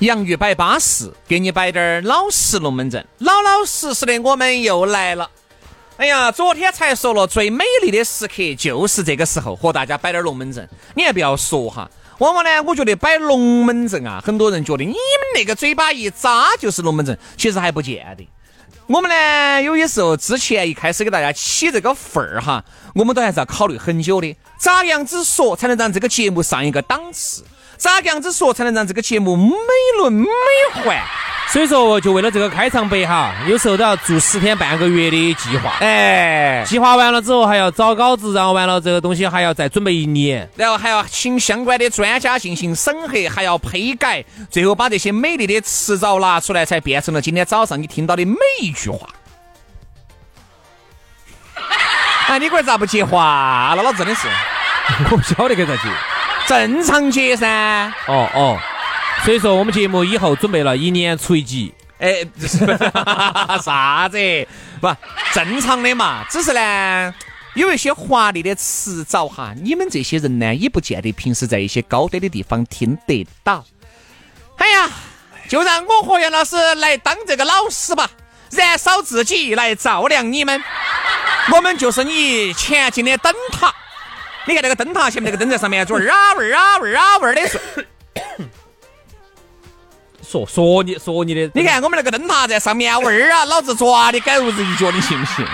洋芋摆巴适，给你摆点儿老实龙门阵，老老实实的，我们又来了。哎呀，昨天才说了，最美丽的时刻就是这个时候，和大家摆点儿龙门阵。你还不要说哈，往往呢，我觉得摆龙门阵啊，很多人觉得你们那个嘴巴一扎就是龙门阵，其实还不见得。我们呢，有些时候之前一开始给大家起这个份儿哈，我们都还是要考虑很久的，咋样子说才能让这个节目上一个档次？咋个样子说才能让这个节目美轮美奂？所以说，就为了这个开场白哈，有时候都要做十天半个月的计划。哎，计划完了之后还要找稿子，然后完了这个东西还要再准备一年，然后还要请相关的专家进行审核，还要批改，最后把这些美丽的词藻拿出来，才变成了今天早上你听到的每一句话。哎，你龟儿咋不接话了？老子真的是，我不晓得该咋接。正常接噻，哦哦，所以说我们节目以后准备了一年出一集，哎，啥子？不正常的嘛，只是呢，有一些华丽的词藻哈，你们这些人呢，也不见得平时在一些高端的地方听得到。哎呀，就让我和杨老师来当这个老师吧，燃烧自己来照亮你们，我们就是你前进的灯塔。你看那个灯塔前面那个灯在上面，味儿啊味儿啊味儿啊味儿的说说你说你的，你看我们那个灯塔在上面味儿啊，老子抓你狗子一脚，你信不信？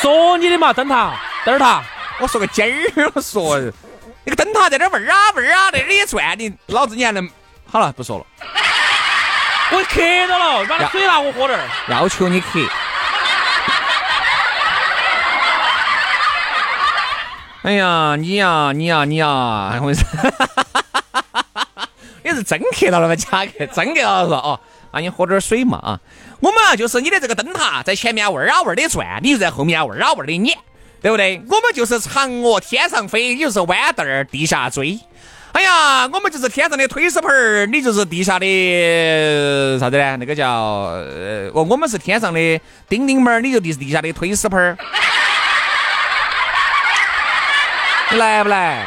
说你的嘛，灯塔灯塔，我说个鸡儿，我说那个灯塔在这味儿啊味儿啊在里转，你老子你还能好了不说了，我渴到了，把水拿我喝点儿，要求你渴。哎呀，你呀，你呀，你呀，我说，你是真渴到了吗？假渴？真渴到了哦，那你喝点水嘛啊！我们啊，就是你的这个灯塔在前面味儿啊味儿的转，你就在后面味儿啊味儿的撵，对不对？我们就是嫦娥天上飞，你就是豌豆儿地下追。哎呀，我们就是天上的推屎盆儿，你就是地下的啥子呢？那个叫呃，哦，我们是天上的叮叮猫儿，你就地地下的推屎盆儿。来不来？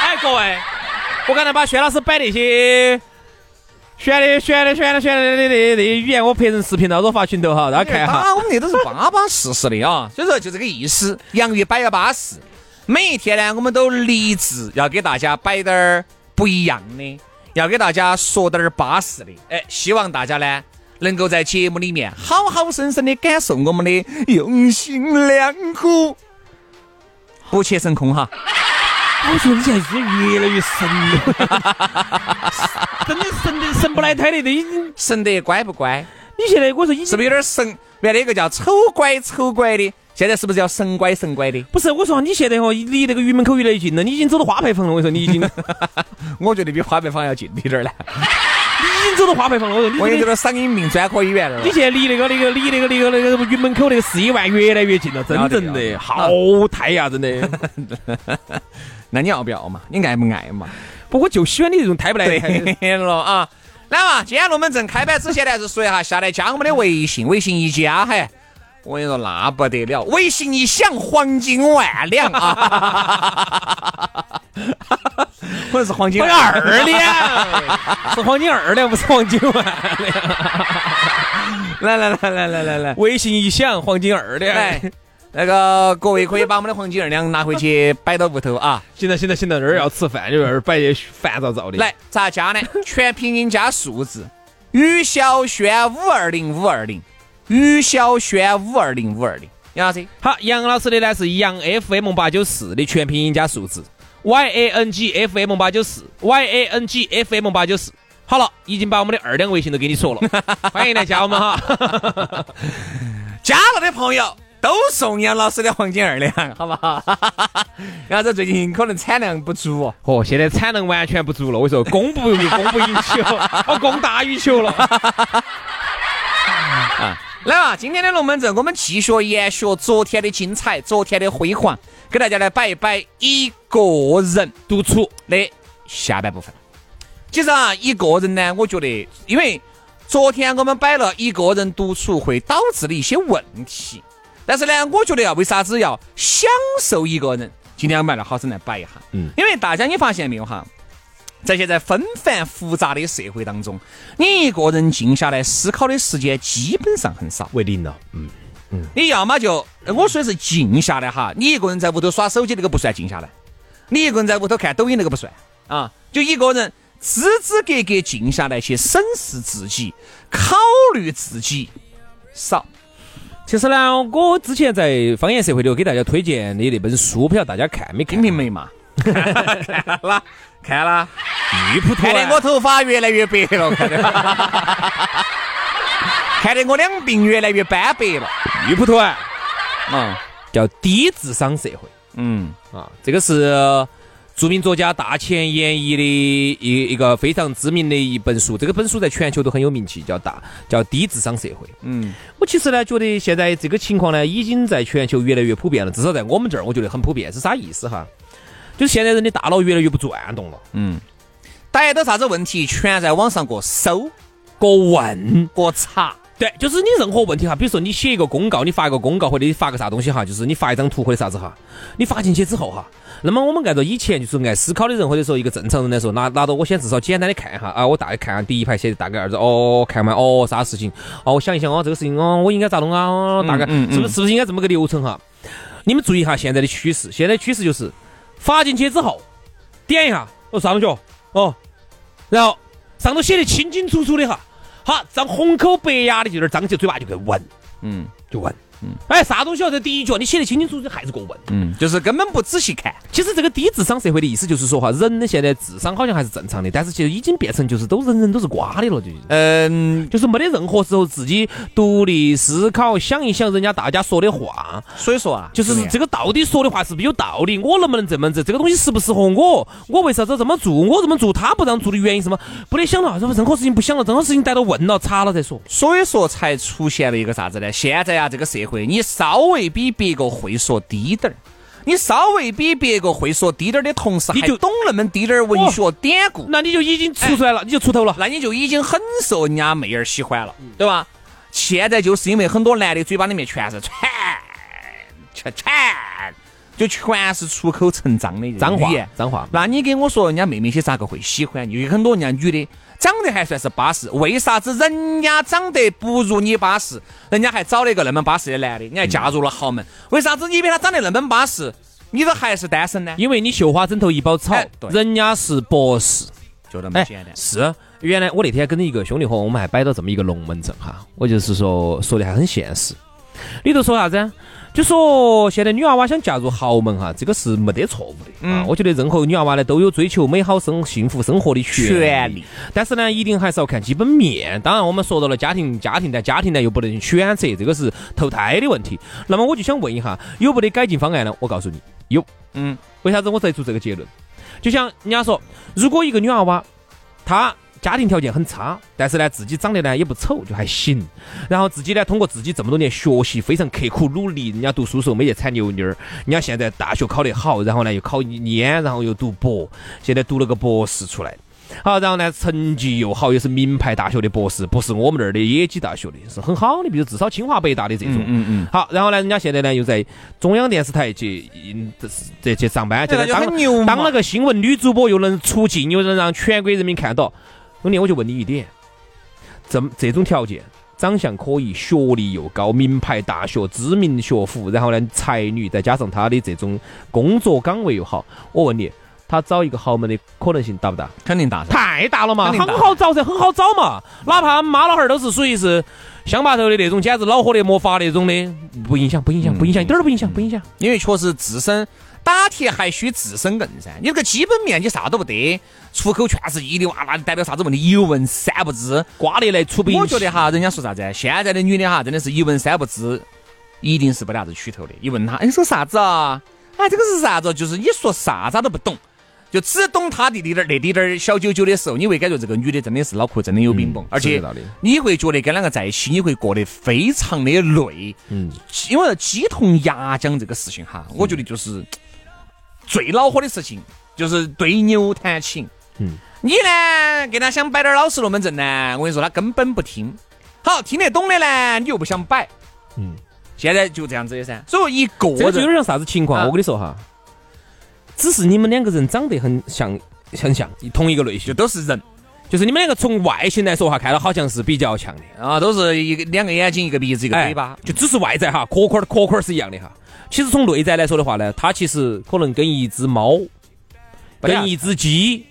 哎，各位，我刚才把薛老师摆那些选的、选的、选的、选的的那那语言，我拍成视频，到时候发群头哈，大家看哈。我们那都是巴巴适适的啊，所以说就这个意思。洋芋摆个巴适，每一天呢，我们都立志要给大家摆点儿不一样的，要给大家说点儿巴适的。哎，希望大家呢，能够在节目里面好好生生的感受我们的用心良苦。不切神空哈，我觉得你现在越来越神了，真的神的神不来胎的，都已经神得乖不乖？你现在我说你是不是有点神？原来一个叫丑乖丑乖的，现在是不是叫神乖神乖的？不是，我说你现在哦，离那个鱼门口越来越近了，你已经走到花牌坊了。我说你已经，我觉得比花牌坊要近一点儿了。已经走到花牌坊了，我有点嗓音病专科医院了。你现在离那个那个离那个那个那个云门口那个四医万越来越近了，真正的好太呀，真的。那你要不要嘛？你爱不爱嘛？不，我就喜欢你这种太不来的了啊！来嘛，今天龙门阵开摆之前呢，还是说一下，下来加我们的微信，微信一加，嘿。我跟你说，那不得了！微信一响，黄金万两啊！可能是黄金二两，是黄金二两，不是黄金万两。来来来来来来来，微信一响，黄金二两。来那个各位可以把我们的黄金二两拿回去摆到屋头啊。行了行了行了，这儿要吃饭，就这儿摆些烦躁躁的。来，咋加呢？全拼音加数字，于小轩五二零五二零，于小轩五二零五二零，杨老师。好，杨老师的呢是杨 FM 八九四的全拼音加数字，Y A N G F M 八九四，Y A N G F M 八九四。好了，已经把我们的二两微信都给你说了，欢迎来加我们哈。加了的朋友都送杨老师的黄金二两，好不好？杨老师最近可能产量不足哦，哦，现在产能完全不足了，我说供不供不应求，哦，供大于求了。啊，来啊！今天的龙门阵，我们继续延续昨天的精彩，昨天的辉煌，给大家来摆一摆一个人独处的下半部分。其实啊，一个人呢，我觉得，因为昨天我们摆了一个人独处会导致的一些问题，但是呢，我觉得啊，为啥子要享受一个人？今天我们来好生来摆一下。嗯，因为大家你发现没有哈，在现在纷繁复杂的社会当中，你一个人静下来思考的时间基本上很少，为零了。嗯嗯，你要么就我说的是静下来哈，你一个人在屋头耍手机那个不算静下来，你一个人在屋头看抖音那个不算啊，就一个人。支支格格静下来去审视自己，考虑自己少。其实呢，我之前在方言社会里给大家推荐的那本书，不晓得大家看没看？金瓶梅嘛，看了，看了。玉蒲团，看得我头发越来越白了，看得，看得我两鬓越来越斑白了。玉蒲团，嗯，叫低智商社会。嗯，啊，这个是。著名作家大前研一的一一个非常知名的一本书，这个本书在全球都很有名气，叫大叫低智商社会。嗯，我其实呢觉得现在这个情况呢已经在全球越来越普遍了，至少在我们这儿我觉得很普遍。是啥意思哈？就是现在人的大脑越来越不转动了。嗯，逮到啥子问题全在网上过搜、过问、过查。对，就是你任何问题哈，比如说你写一个公告，你发一个公告或者你发个啥东西哈，就是你发一张图或者啥子哈，你发进去之后哈。那么我们按照以前就是爱思考的人，或者说一个正常人来说，拿拿到我先至少简单的看一下啊，我大概看下第一排写的大概二子，哦，看完哦啥事情，哦，我想一想哦这个事情哦我应该咋弄啊？哦，大概是不是是不是应该这么个流程哈？你们注意一下现在的趋势，现在趋势就是发进去之后点一下哦上去哦，然后上头写的清清楚楚的哈，好，张红口白牙的就在张起嘴巴就给闻，嗯，就问。嗯，哎，啥东西哦？这第一句你写的清清楚楚，还是过问？嗯，就是根本不仔细看。其实这个低智商社会的意思就是说哈，人的现在智商好像还是正常的，但是其实已经变成就是都人人都是瓜的了，就嗯，就是没得任何时候自己独立思考，想一想人家大家说的话。所以说啊，就是这个到底说的话是不是有道理？我能不能这么子这个东西适不适合我？我为啥子这么做？我这么做他不让做的原因什么？不得想了，任何事情不想了，任何事情带到问了查了再说。所以说才出现了一个啥子呢？现在啊，这个社会你稍微比别个会说低点儿，你稍微比别个会说低点儿的同时，你就懂那么低点儿文学典故，那你就已经出出来了，你就出头了，那你就已经很受人家妹儿喜欢了，对吧？现在就是因为很多男的嘴巴里面全是全全全，就全是出口成脏的脏话，脏话。那你给我说，人家妹妹些咋个会喜欢你？有很多人家女的。长得还算是巴适，为啥子人家长得不如你巴适，人家还找了一个那么巴适的男的，你还嫁入了豪门？为啥子你比他长得那么巴适，你都还是单身呢？因为你绣花枕头一包草，人家是博士，就那么简单。是，原来我那天跟一个兄弟伙，我们还摆到这么一个龙门阵哈，我就是说说的还很现实，里头说啥子？就说现在女娃娃想嫁入豪门哈，这个是没得错误的啊。我觉得任何女娃娃呢都有追求美好生幸福生活的权利，但是呢，一定还是要看基本面。当然，我们说到了家庭，家庭但家庭呢又不能选择，这个是投胎的问题。那么我就想问一下，有没得改进方案呢？我告诉你，有。嗯，为啥子我得出这个结论？就像人家说，如果一个女娃娃，她。家庭条件很差，但是呢，自己长得呢也不丑，就还行。然后自己呢，通过自己这么多年学习，非常刻苦努力。人家读书时候没去踩牛牛儿，人家现在大学考得好，然后呢又考研，然后又读博，现在读了个博士出来。好，然后呢成绩又好，又是名牌大学的博士，不是我们那儿的野鸡大学的，是很好的，比如至少清华北大的这种。嗯嗯。好，然后呢，人家现在呢又在中央电视台去，这去上班，现在当当了个新闻女主播，又能出镜，又能让全国人民看到。兄弟，我就问你一点，这这种条件，长相可以，学历又高，名牌大学，知名学府，然后呢才女，再加上他的这种工作岗位又好，我问你，他找一个豪门的可能性大不大？肯定大噻。太大了嘛，很好找噻，很好找嘛。哪怕妈老汉儿都是属于是乡坝头的那种，简直恼火的没法那种的，不影响，不影响，不影响，一点儿都不影响，不影响。因为确实自身打铁还需自身硬噻，你这个基本面你啥都不得，出口全是一的哇，那代表啥子问题？一问三不知。瓜得来出不我觉得哈，人家说啥子？现在的女的哈，真的是一问三不知，一定是不得啥子取头的。一问她，哎，你说啥子啊？哎，这个是啥子？就是你说啥子她都不懂，就只懂他的那点儿那滴点儿小九九的时候，你会感觉这个女的真的是脑壳真的有冰崩，而且你会觉得跟两个在一起，你会过得非常的累。嗯，因为鸡同鸭讲这个事情哈，我觉得就是最恼火的事情，就是对牛弹琴。嗯，你呢，给他想摆点老实龙门阵呢，我跟你说，他根本不听。好，听得懂的呢，你又不想摆。嗯，现在就这样子的噻。所以一个人这就有点像啥子情况？啊我跟你说哈，只是你们两个人长得很像，很像同一个类型就型，都是人就是你们两个从外形来说哈，看到好像是比较像的。啊，都是一个两个眼睛，一个鼻子，一个嘴巴哎。就只是外在哈，壳壳儿壳壳儿是一样的哈。其实从内在来说的话呢，它其实可能跟一只猫、跟一只鸡，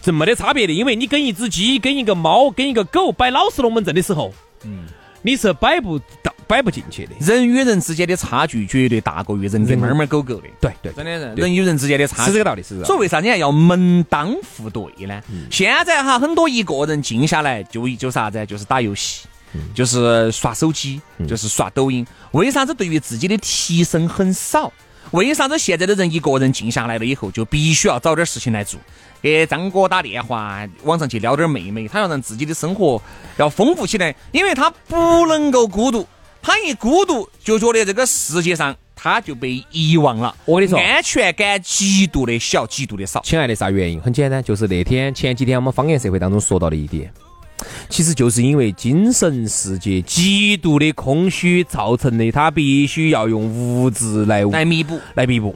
这没得差别的。因为你跟一只鸡、跟一个猫、跟一个狗摆老实龙门阵的时候，嗯，你是摆不到、摆不进去的。人与人之间的差距绝对大过于人跟猫猫狗狗的。对对，真的是人与人之间的差距是这个道理，是。所以为啥你还要门当户对呢？嗯现在哈，很多一个人静下来就就啥子，就是打游戏，嗯就是刷手机，就是刷抖音。为啥子对于自己的提升很少？为啥子现在的人一个人静下来了以后，就必须要找点事情来做？给张哥打电话，网上去撩点妹妹，他要让自己的生活要丰富起来，因为他不能够孤独，他一孤独就觉得这个世界上他就被遗忘了。我跟你说安全感极度的小，极度的少。亲爱的，啥原因？很简单，就是那天前几天我们方言社会当中说到的一点，其实就是因为精神世界极度的空虚造成的，他必须要用物质来来弥补。来弥补。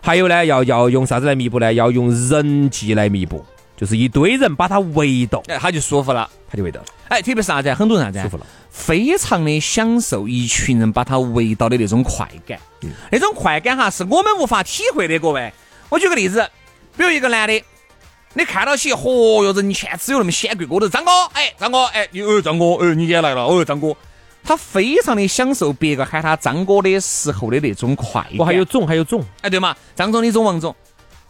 还有呢，要要用啥子来弥补呢？要用人际来弥补，就是一堆人把他围到，哎，他就舒服了。他就围到了，哎，特别是啥子？很多人啥子？舒服了。非常的享受一群人把他围到的那种快感，那种快感哈是我们无法体会的。各位，我举个例子，比如一个男的，你看到起，嚯哟，人前只有那么显贵，哥的张哥，哎，张哥，哎，你哦，张哥，哎，你今天来了，哦，张哥，他非常的享受别个喊他张哥的时候的那种快感。我还有总，还有总，哎，对嘛，张总、李总、王总，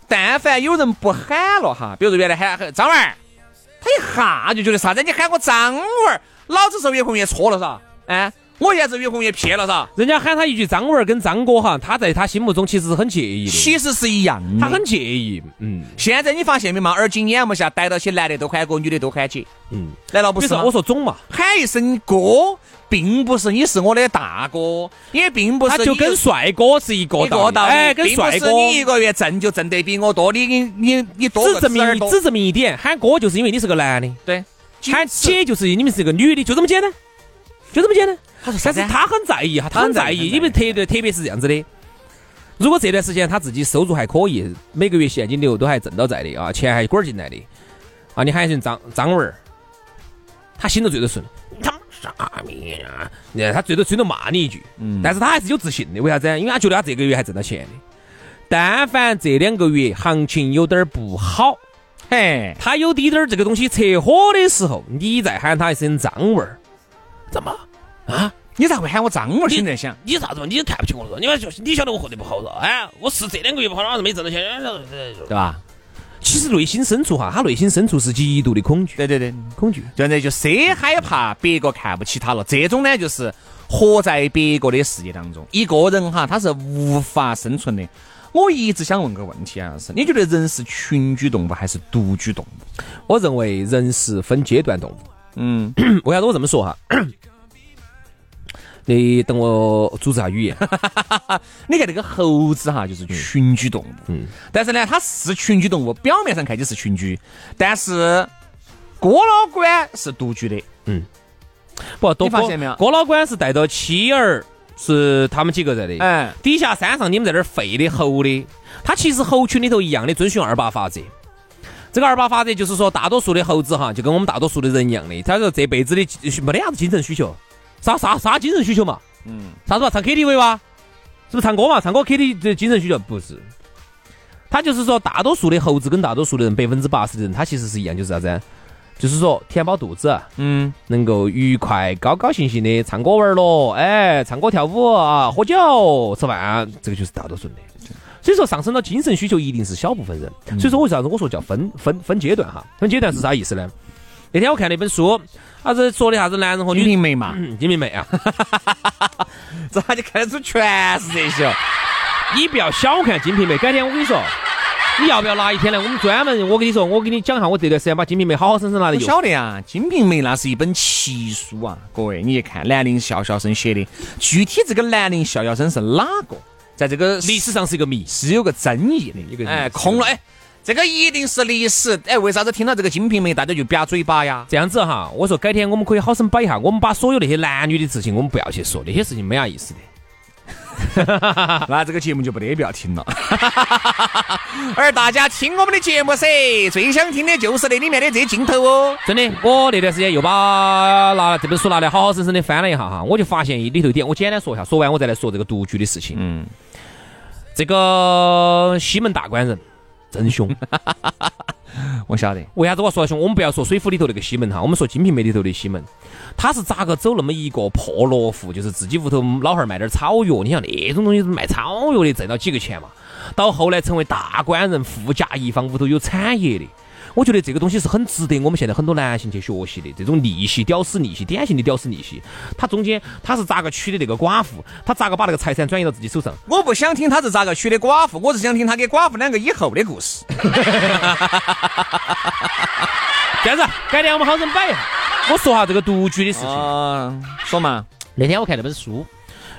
但凡有人不喊了哈，比如说原来喊喊张文儿，他一下就觉得啥子？你喊我张文儿，老子是越混越错了噻，哎，我现在是越混越撇了噻，人家喊他一句张文儿跟张哥哈，他在他心目中其实是很介意的，其实是一样的。他很介意，嗯现在你发现没嘛？耳今眼目下逮到起男的都喊哥，女的都喊姐，嗯。难道不是？我说总嘛，喊一声哥，并不是你是我的大哥，也并不是他就跟帅哥是一个道理，哎，跟帅哥你一个月挣就挣得比我多，你你你你多只证明只证明一点，喊哥就是因为你是个男的，对，喊姐就是你们是个女的，就这么简单，就这么简单。但是他很在意哈，他很在意，因为特别特别是这样子的。如果这段时间他自己收入还可以，每个月现金流都还挣到在的啊，钱还滚儿进来的啊，你喊一声张张文儿，他心头最多顺，你他妈啥命啊？他最多最多骂你一句，嗯但是他还是有自信的，为啥子？因为他觉得他这个月还挣到钱的。但凡这两个月行情有点儿不好，嘿，他有滴点儿这个东西扯火的时候，你再喊他一声张文儿，怎么啊？你咋会喊我张娃儿？你心在想，你啥子嘛？你看不起我了？你们就是你晓得我活得不好了？哎，我是这两个月不好，老子没挣到钱。对吧？其实内心深处哈，他内心深处是极度的恐惧，对对对，恐惧。现在就谁害怕别个看不起他了？这种呢，就是活在别个的世界当中。一个人哈，他是无法生存的。我一直想问个问题啊，是你觉得人是群居动物还是独居动物？我认为人是分阶段动物。嗯，为啥子我这么说哈？你等我组织下语言。你看这个猴子哈，就是群居动物。嗯，但是呢，它是群居动物，表面上看起是群居，但是郭老倌是独居的。嗯不，多你发现没有郭老倌是带着妻儿，是他们几个在的。哎，底下山上你们在这儿吠的吼的，它其实猴群里头一样的遵循二八法则。这个二八法则就是说，大多数的猴子哈，就跟我们大多数的人一样的，他说这辈子的没得啥子精神需求，啥啥啥精神需求嘛？嗯，啥子嘛？唱 KTV 吧？是不是唱歌嘛？唱歌 KTV 的精神需求不是？他就是说，大多数的猴子跟大多数的人，百分之八十的人，他其实是一样，就是啥子？就是说填饱肚子，嗯，能够愉快、高高兴兴的唱歌玩乐，哎，唱歌跳舞啊，喝酒吃饭，这个就是大多数的。所以说，上升到精神需求一定是小部分人。所以说，为啥子我说叫分分分阶段哈？分阶段是啥意思呢？那天我看了一本书，啥子说的啥子男人和女金瓶梅嘛，金瓶梅啊，这下就看得出全是这些。你不要小看金瓶梅，改天我跟你说。你要不要拿一天来？我们专门，我跟你说，我给你讲一下，我这段时间把《金瓶梅》好好生生拿来用。晓得啊，《金瓶梅》那是一本奇书啊，各位，你一看，兰陵笑笑生写的，具体这个兰陵笑笑生是哪个，在这个历史上是一个谜，是有个争议的，一个哎，空了，哎，这个一定是历史，哎，为啥子听到这个《金瓶梅》大家就瘪嘴巴呀？这样子哈，我说改天我们可以好生摆一下，我们把所有那些男女的事情，我们不要去说，那些事情没啥意思的。那这个节目就不得不要听了。而大家听我们的节目噻，最想听的就是那里面的这些镜头哦。真的，我那段时间又把拿这本书拿来好好生生的翻了一下哈，我就发现里头点，我简单说一下，说完我再来说这个独居的事情。嗯，这个西门大官人真凶。我晓得，为啥子我说凶？我们不要说水浒里头那个西门哈，我们说金瓶梅里头的西门，他是咋个走那么一个破落户，就是自己屋头老汉儿卖点草药，你像那种东西卖草药的挣到几个钱嘛？到后来成为大官人，富甲一方，屋头有产业的。我觉得这个东西是很值得我们现在很多男性去学习的，这种逆袭、屌丝逆袭，典型的屌丝逆袭。他中间他是咋个娶的那个寡妇？他咋个把那个财产转移到自己手上？我不想听他是咋个娶的寡妇，我是想听他跟寡妇两个以后的故事。这样子，改天我们好生摆一下。我说下这个独居的事情。说嘛，那天我看那本书，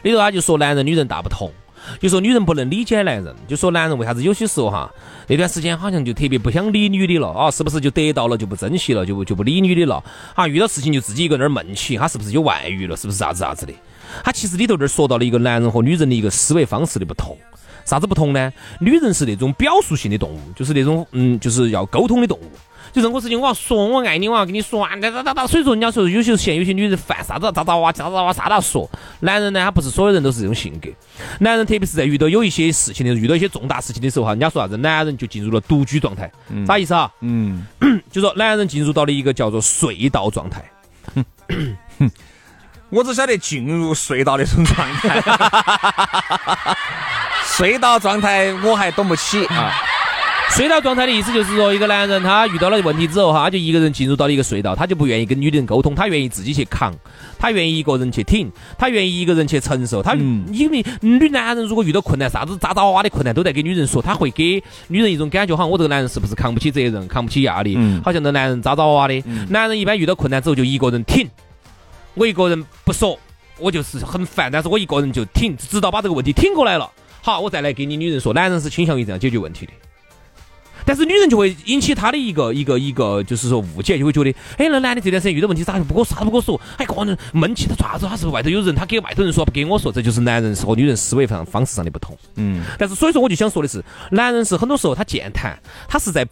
里头他就说男人女人大不同。就说女人不能理解男人，就说男人为啥子有些时候哈，那段时间好像就特别不想理女的了啊？是不是就得到了就不珍惜了，就就不理女的了？啊，遇到事情就自己一个那儿闷起，他是不是有外遇了？是不是啥子啥子的？他其实里头这儿说到了一个男人和女人的一个思维方式的不同，啥子不同呢？女人是那种表述性的动物，就是那种嗯，就是要沟通的动物。就任何事情我要说，我爱你，我要跟你说，哒哒哒哒。所以说，人家说有些现有些女人犯啥子咋咋哇咋咋哇啥都要说。男人呢，他不是所有人都是这种性格。男人特别是在遇到有一些事情的，遇到一些重大事情的时候哈，人家说啥子？男人就进入了独居状态，啥意思啊？嗯，就说男人进入到了一个叫做隧道状态。我只晓得进入隧道那种状态，隧道状态我还懂不起啊。隧道状态的意思就是说，一个男人他遇到了问题之后哈，他就一个人进入到了一个隧道，他就不愿意跟女人沟通，他愿意自己去扛，他愿意一个人去挺，他愿意一个人去承受。他因为女男人如果遇到困难，啥子渣渣哇哇的困难都在给女人说，他会给女人一种感觉，好像我这个男人是不是扛不起责任，扛不起压力，好像这男人渣渣哇哇的。男人一般遇到困难之后就一个人挺，我一个人不说，我就是很烦，但是我一个人就挺，直到把这个问题挺过来了，好，我再来给你女人说，男人是倾向于这样解决问题的。但是女人就会引起她的一个一个一个，就是说误解，就会觉得，哎，那男的这段时间遇到问题咋就不跟我啥都不跟我说？哎，个人闷气，他爪子，他是不是外头有人？他给外头人说，不给我说，这就是男人和女人思维上方式上的不同。嗯。但是所以说，我就想说的是，男人是很多时候他健谈，他是在。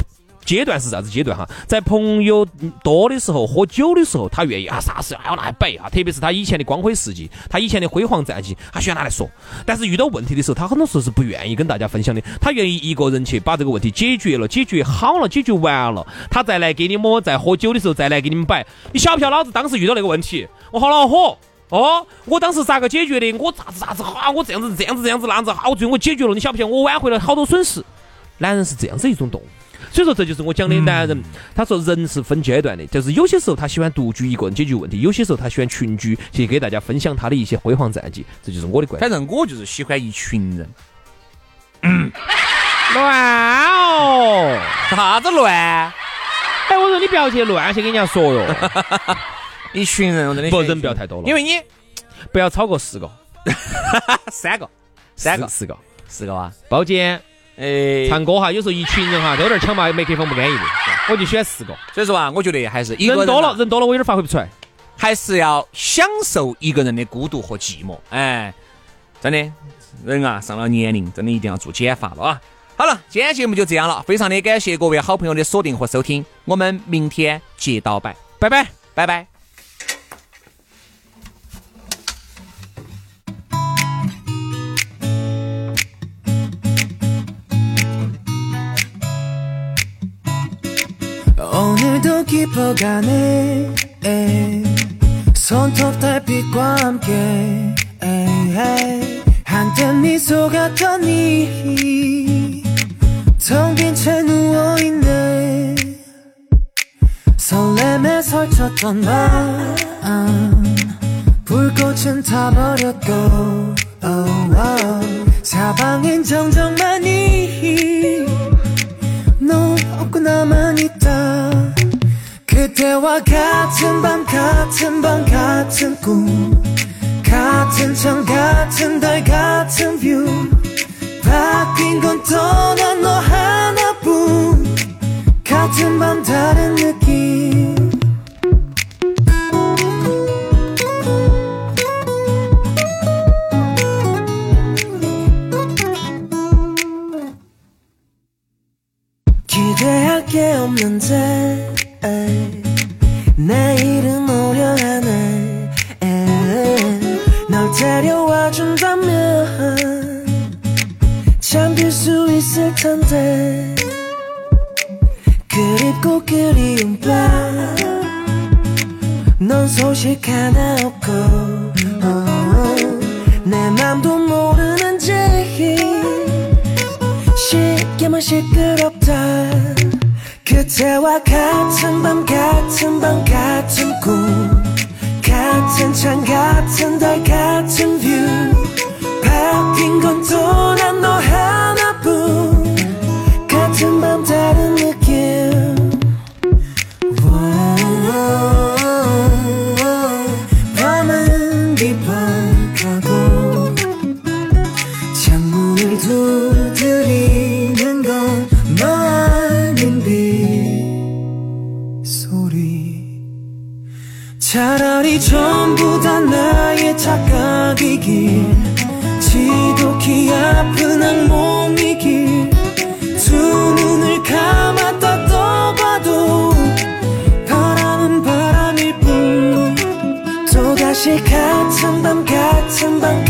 阶段是啥子阶段哈？在朋友多的时候，喝酒的时候，他愿意啊，啥事要拿来摆啊。特别是他以前的光辉事迹，他以前的辉煌战绩，他喜欢拿来说。但是遇到问题的时候，他很多时候是不愿意跟大家分享的。他愿意一个人去把这个问题解决了，解决好了，解决完了，他再来给你们在喝酒的时候再来给你们摆。你晓不晓得老子当时遇到那个问题，我好恼火哦！我当时咋个解决的？我咋子咋子哈？我这样子这样子这样子那样子哈？我，最后我解决了。你晓不晓得？我挽回了好多损失。男人是这样子一种动物。所以说，这就是我讲的男人。他说，人是分阶段的，就是有些时候他喜欢独居一个人解决问题，有些时候他喜欢群居，去给大家分享他的一些辉煌战绩。这就是我的观点。反正我就是喜欢一群人。乱哦，啥子乱？哎，我说你不要去乱去跟人家说哟。一群人，我真的不人不要太多了，因为你不要超过四个，三个，三个，四个，四个啊，包间。哎，唱歌哈，有时候一群人哈，都有点抢麦，麦克风不安逸的，我就选四个。所以说啊，我觉得还是一个人多了，人多了我有点发挥不出来，还是要享受一个人的孤独和寂寞。哎，真的，人啊，上了年龄，真的一定要做减法了啊。好了，今天节目就这样了，非常的感谢各位好朋友的锁定和收听，我们明天接到拜，拜拜，拜拜。 깊어가네. 손톱 달빛과 함께. 한때 미소 같던 이텅빈 채 누워있네. 설렘에 설쳤던 마음. 불꽃은 타버렸고. Oh, oh. 사방엔 정적만 그때와 같은 밤 같은 밤 같은 꿈 같은 천 같은 달 같은 뷰. 바뀐 건또난너 하나뿐. 같은 밤 다른 느낌. 기대할 게 없는데 데려와 준다면 잠들 수 있을 텐데. 그립고 그리운 밤넌 소식 하나 없고 어, 내 맘도 모르는지 쉽게만 시끄럽다. 그때와 같은 밤 같은 밤 같은 꿈 같은 창 같은 달 같은 뷰 금방.